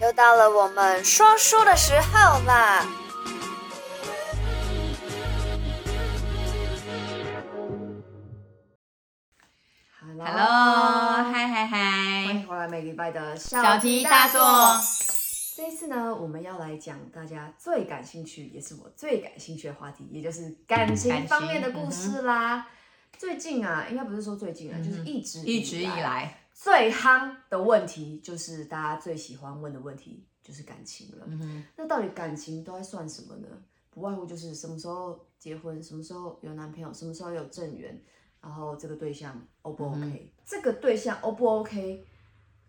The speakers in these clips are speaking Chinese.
又到了我们说书的时候啦！Hello，嗨嗨嗨！欢迎回来每礼拜的小题大做。这一次呢，我们要来讲大家最感兴趣，也是我最感兴趣的话题，也就是感情方面的故事啦。嗯、最近啊，应该不是说最近啊，嗯、就是一直一直以来。最夯的问题就是大家最喜欢问的问题，就是感情了。嗯，那到底感情都在算什么呢？不外乎就是什么时候结婚，什么时候有男朋友，什么时候有正缘，然后这个对象 O 不 OK？、嗯、这个对象 O 不 OK？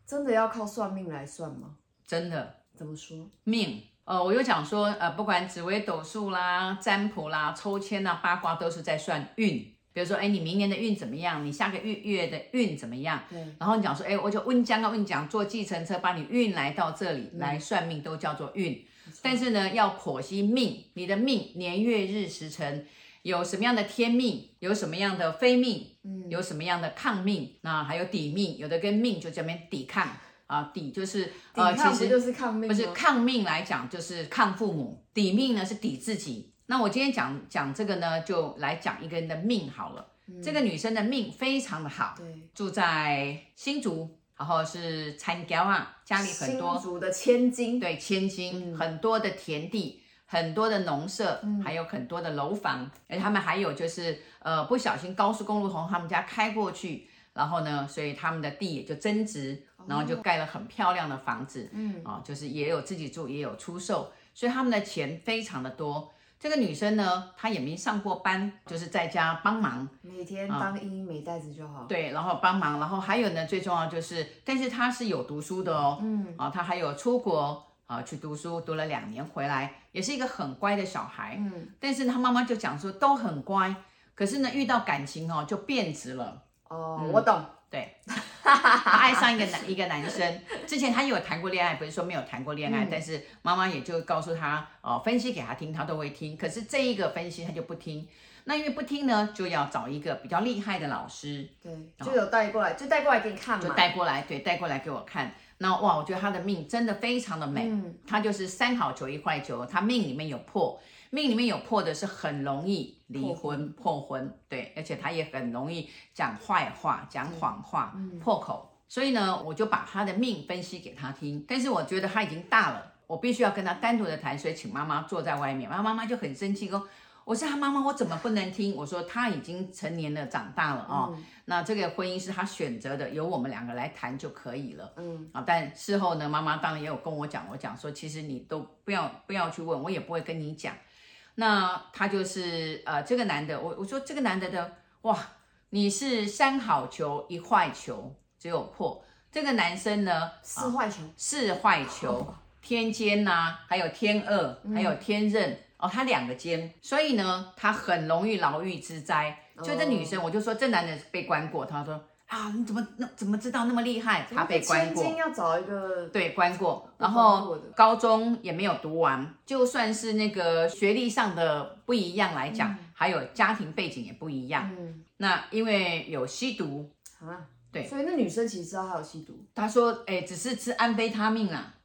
真的要靠算命来算吗？真的？怎么说？命？呃，我有讲说，呃，不管紫微斗数啦、占卜啦、抽签啦、八卦，都是在算运。比如说，哎，你明年的运怎么样？你下个月月的运怎么样？对。然后你讲说，哎，我就温江啊温讲，坐计程车把你运来到这里、嗯、来算命，都叫做运。但是呢，要剖析命，你的命年月日时辰有什么样的天命，有什么样的非命，嗯，有什么样的抗命，那还有抵命，有的跟命就这边抵抗啊，抵就是呃，其实就是抗命，不是抗命来讲就是抗父母，抵命呢是抵自己。那我今天讲讲这个呢，就来讲一个人的命好了。嗯、这个女生的命非常的好，对，住在新竹，然后是参教啊，家里很多新竹的千金，对，千金、嗯、很多的田地，很多的农舍，嗯、还有很多的楼房，而他们还有就是呃，不小心高速公路从他们家开过去，然后呢，所以他们的地也就增值，然后就盖了很漂亮的房子，嗯，啊，就是也有自己住，也有出售，所以他们的钱非常的多。这个女生呢，她也没上过班，就是在家帮忙，每天当医美袋子就好。对，然后帮忙，然后还有呢，最重要就是，但是她是有读书的哦，嗯，啊，她还有出国啊去读书，读了两年回来，也是一个很乖的小孩，嗯，但是她妈妈就讲说都很乖，可是呢，遇到感情哦就变质了。哦，嗯、我懂。对，他爱上一个男 一个男生，之前他有谈过恋爱，不是说没有谈过恋爱，嗯、但是妈妈也就告诉他，哦，分析给他听，他都会听。可是这一个分析他就不听，那因为不听呢，就要找一个比较厉害的老师，对，就有带过来，就带过来给你看嘛，就带过来，对，带过来给我看。那哇，我觉得他的命真的非常的美，嗯、他就是三好球一坏球，他命里面有破。命里面有破的是很容易离婚破婚，对，而且他也很容易讲坏话、讲谎话、嗯、破口。所以呢，我就把他的命分析给他听。但是我觉得他已经大了，我必须要跟他单独的谈，所以请妈妈坐在外面。然后妈妈就很生气说：“我是他妈妈，我怎么不能听？”我说：“他已经成年了，长大了啊、哦。嗯、那这个婚姻是他选择的，由我们两个来谈就可以了。”嗯啊，但事后呢，妈妈当然也有跟我讲，我讲说，其实你都不要不要去问，我也不会跟你讲。那他就是呃，这个男的，我我说这个男的的哇，你是三好球一坏球，只有破。这个男生呢，四坏球，四坏球，哦、天监呐、啊，还有天恶，还有天刃、嗯、哦，他两个肩，所以呢，他很容易牢狱之灾。就这女生，哦、我就说这男的被关过，他说。啊，你怎么那怎么知道那么厉害？他被关过，要找一个对关过，然后高中也没有读完，就算是那个学历上的不一样来讲，嗯、还有家庭背景也不一样。嗯，那因为有吸毒啊，对，所以那女生其实知道他有吸毒。她说，哎，只是吃安非他命啊，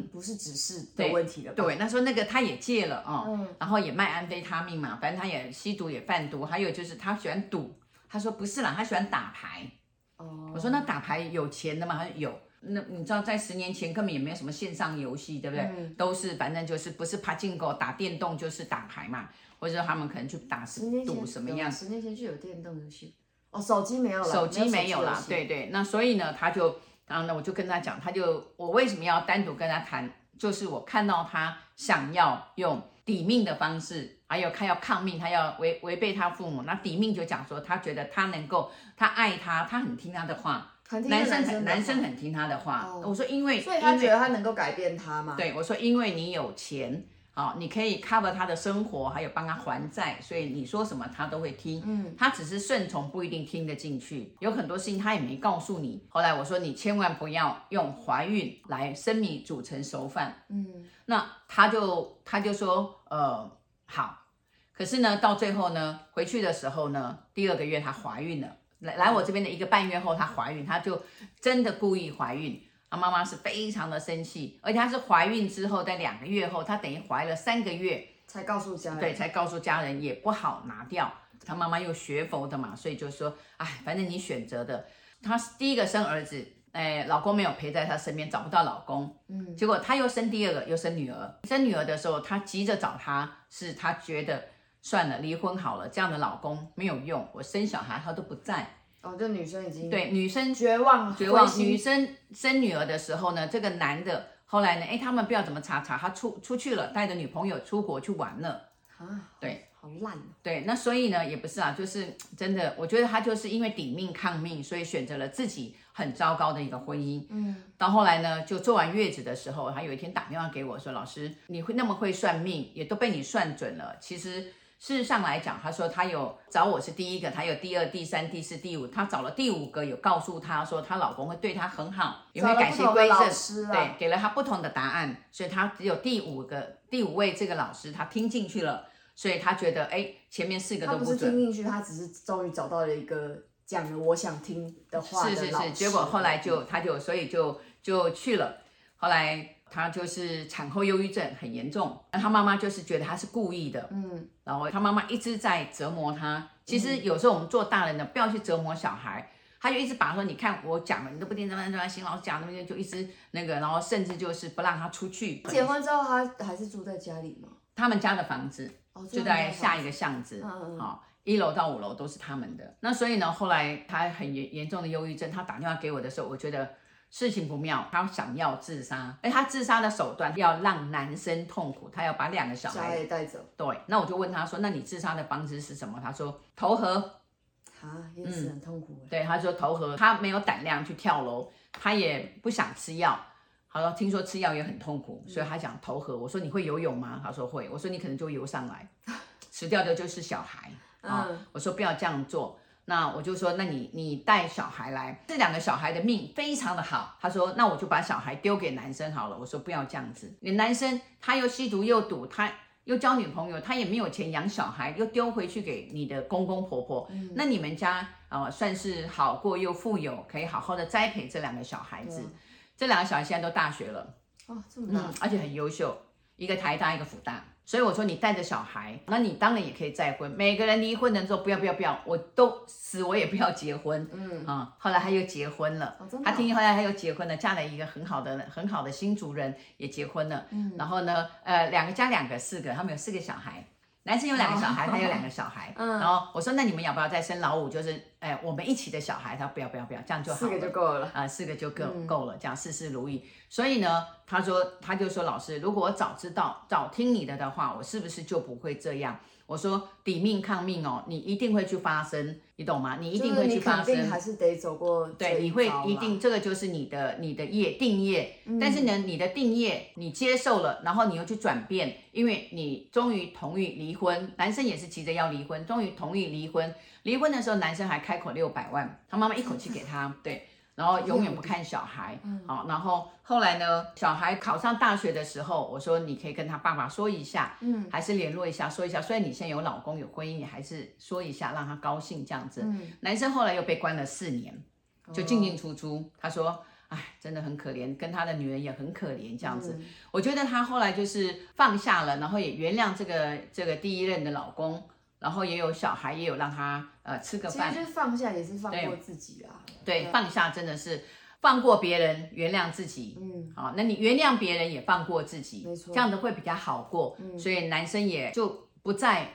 不是只是的问题了。对，那说那个他也戒了啊，嗯，然后也卖安非他命嘛，反正他也吸毒也贩毒，还有就是他喜欢赌。他说不是啦，他喜欢打牌。哦，oh. 我说那打牌有钱的吗？他说有。那你知道在十年前根本也没有什么线上游戏，对不对？嗯、都是反正就是不是爬进狗打电动就是打牌嘛，或者说他们可能去打赌什么样。十年前就有电动游戏。哦，手机没有了。手机没有了，对对。那所以呢，他就然后呢，我就跟他讲，他就我为什么要单独跟他谈，就是我看到他想要用抵命的方式。还有他要抗命，他要违违背他父母。那抵命就讲说，他觉得他能够，他爱他，他很听他的话。男生很男生，很听他的话。哦、我说因为，所以他觉得他能够改变他嘛？对，我说因为你有钱，好，你可以 cover 他的生活，还有帮他还债，所以你说什么他都会听。嗯，他只是顺从，不一定听得进去。有很多事情他也没告诉你。后来我说你千万不要用怀孕来生米煮成熟饭。嗯，那他就他就说呃好。可是呢，到最后呢，回去的时候呢，第二个月她怀孕了，来来我这边的一个半月后她怀孕，她就真的故意怀孕，她妈妈是非常的生气，而且她是怀孕之后，在两个月后，她等于怀了三个月才告诉家人，对，才告诉家人也不好拿掉。她妈妈又学佛的嘛，所以就说，哎，反正你选择的。她第一个生儿子，哎，老公没有陪在她身边，找不到老公，嗯，结果她又生第二个，又生女儿。生女儿的时候，她急着找他，是她觉得算了，离婚好了，这样的老公没有用，我生小孩他都不在。哦，这女生已经对女生绝望，绝望。女生生女儿的时候呢，这个男的后来呢，哎，他们不知道怎么查查，他出出去了，带着女朋友出国去玩了。啊，对，好烂。对，那所以呢，也不是啊，就是真的，我觉得他就是因为抵命抗命，所以选择了自己很糟糕的一个婚姻。嗯，到后来呢，就做完月子的时候，他有一天打电话给我说：“老师，你会那么会算命，也都被你算准了。其实。”事实上来讲，他说他有找我是第一个，他有第二、第三、第四、第五，他找了第五个，有告诉他说她老公会对她很好，也会改邪归正，啊、对，给了他不同的答案，所以他只有第五个第五位这个老师，他听进去了，所以他觉得哎，前面四个都不准。他不是听进去，他只是终于找到了一个讲了我想听的话的是是是，结果后来就他就所以就就去了，后来。他就是产后忧郁症很严重，那他妈妈就是觉得他是故意的，嗯，然后他妈妈一直在折磨他。其实有时候我们做大人的不要去折磨小孩，他就一直把他说，你看我讲了，你都不听，怎么怎么，邢老师讲那些就一直那个，然后甚至就是不让他出去。结婚之后他还是住在家里吗？他们家的房子就在下一个巷子，好，一楼到五楼都是他们的。那所以呢，后来他很严严重的忧郁症，他打电话给我的时候，我觉得。事情不妙，他想要自杀，哎，他自杀的手段要让男生痛苦，他要把两个小孩也带走。对，那我就问他说：“那你自杀的方式是什么？”他说：“投河。”啊，也是很痛苦。对，他说投河，他没有胆量去跳楼，他也不想吃药。他说：“听说吃药也很痛苦，所以他想投河。”我说：“你会游泳吗？”他说：“会。”我说：“你可能就游上来，死掉的就是小孩啊。”我说：“不要这样做。”那我就说，那你你带小孩来，这两个小孩的命非常的好。他说，那我就把小孩丢给男生好了。我说不要这样子，你男生他又吸毒又赌，他又交女朋友，他也没有钱养小孩，又丢回去给你的公公婆婆。嗯、那你们家啊、呃，算是好过又富有，可以好好的栽培这两个小孩子。嗯、这两个小孩现在都大学了，哦，这么大，嗯，而且很优秀，一个台大，一个辅大。所以我说你带着小孩，那你当然也可以再婚。每个人离婚的时候，不要不要不要，我都死我也不要结婚。嗯啊，后来他又结婚了，哦、他听后来他又结婚了，嫁了一个很好的很好的新主人，也结婚了。嗯，然后呢，呃，两个加两个四个，他们有四个小孩。男生有两个小孩，他有两个小孩。嗯，然后我说那你们要不要再生老五？就是哎，我们一起的小孩。他不要不要不要，这样就好。四个就够了。啊，四个就够够了，这样事事如意。所以呢，他说他就说老师，如果我早知道早听你的的话，我是不是就不会这样？我说抵命抗命哦，你一定会去发生，你懂吗？你一定会去发生，还是得走过。对，你会一定这个就是你的你的业定业，嗯、但是呢，你的定业你接受了，然后你又去转变，因为你终于同意离婚，男生也是急着要离婚，终于同意离婚。离婚的时候，男生还开口六百万，他妈妈一口气给他，对。然后永远不看小孩，好，然后后来呢，小孩考上大学的时候，我说你可以跟他爸爸说一下，嗯，还是联络一下，说一下。虽然你现在有老公有婚姻，你还是说一下，让他高兴这样子。嗯，男生后来又被关了四年，就进进出出。他说，哎，真的很可怜，跟他的女人也很可怜这样子。我觉得他后来就是放下了，然后也原谅这个这个第一任的老公。然后也有小孩，也有让他呃吃个饭，其实就是放下，也是放过自己啊。对，对，放下真的是放过别人，原谅自己。嗯，好，那你原谅别人也放过自己，没错，这样子会比较好过。嗯，所以男生也就不再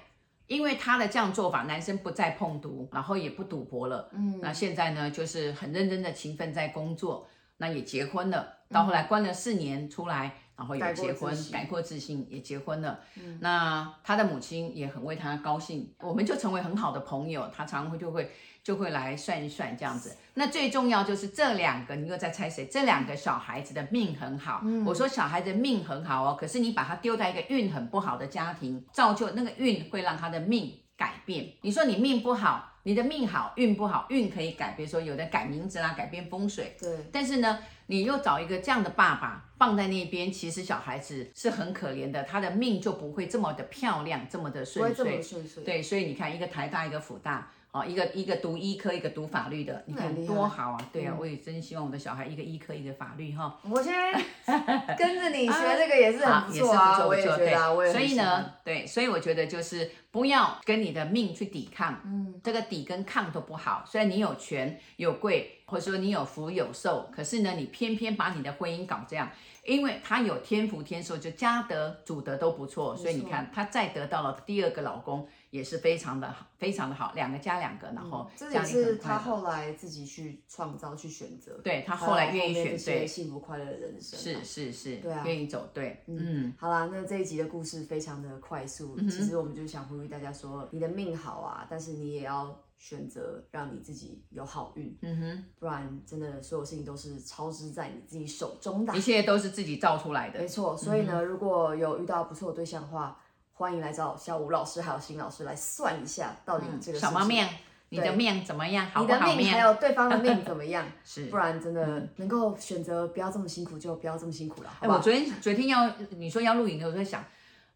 因为他的这样做法，男生不再碰毒，然后也不赌博了。嗯，那现在呢，就是很认真的勤奋在工作，那也结婚了，到后来关了四年出来。然后也结婚，改过自新，也结婚了。嗯，那他的母亲也很为他高兴，我们就成为很好的朋友。他常常会就会就会来算一算这样子。那最重要就是这两个，你又在猜谁？这两个小孩子的命很好。嗯，我说小孩子命很好哦，可是你把他丢在一个运很不好的家庭，造就那个运会让他的命改变。你说你命不好，你的命好，运不好，运可以改，比如说有的改名字啦，改变风水。对，但是呢。你又找一个这样的爸爸放在那边，其实小孩子是很可怜的，他的命就不会这么的漂亮，这么的顺遂。顺遂。对，所以你看，一个台大，一个辅大，哦，一个一个读医科，一个读法律的，你看多好啊！对啊，嗯、我也真希望我的小孩一个医科，一个法律哈。我现在 跟着你学这个也是很不错啊，我也觉得、啊，我也所以呢，对，所以我觉得就是不要跟你的命去抵抗，嗯，这个抵跟抗都不好。虽然你有权有贵，或者说你有福有寿，可是呢，你偏偏把你的婚姻搞这样，因为他有天福天寿，就家德主德都不错，所以你看他再得到了第二个老公。也是非常的好，非常的好，两个加两个，然后这也是他后来自己去创造、去选择。对，他后来愿意选对幸福快乐的人生。是是是，对啊，愿意走对。嗯，好啦，那这一集的故事非常的快速，其实我们就想呼吁大家说，你的命好啊，但是你也要选择让你自己有好运。嗯哼，不然真的所有事情都是操之在你自己手中的，一切都是自己造出来的。没错，所以呢，如果有遇到不错的对象的话。欢迎来找小吴老师还有新老师来算一下，到底这个什么命，你的命怎么样？好你的命还有对方的命 怎么样？是，不然真的能够选择不要这么辛苦，就不要这么辛苦了。哎，我昨天昨天要你说要录影的，我在想，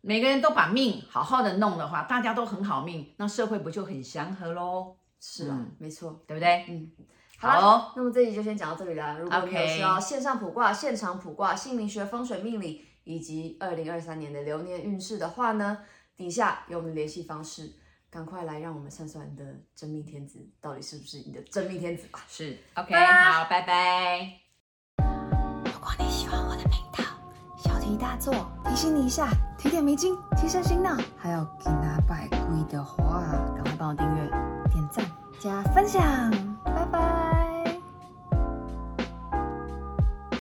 每个人都把命好好的弄的话，大家都很好命，那社会不就很祥和喽？是啊，没错，对不对？嗯，好，那么这集就先讲到这里啦。如果你有需要线上卜卦、现场卜卦、姓名学、风水命理。以及二零二三年的流年运势的话呢，底下有我们联系方式，赶快来让我们算算你的真命天子到底是不是你的真命天子吧。是，OK，好，拜拜。如果你喜欢我的频道，小题大做提醒你一下，提点迷津，提升心脑，还有给拿百贵的话，赶快帮我订阅、点赞、加分享，拜拜。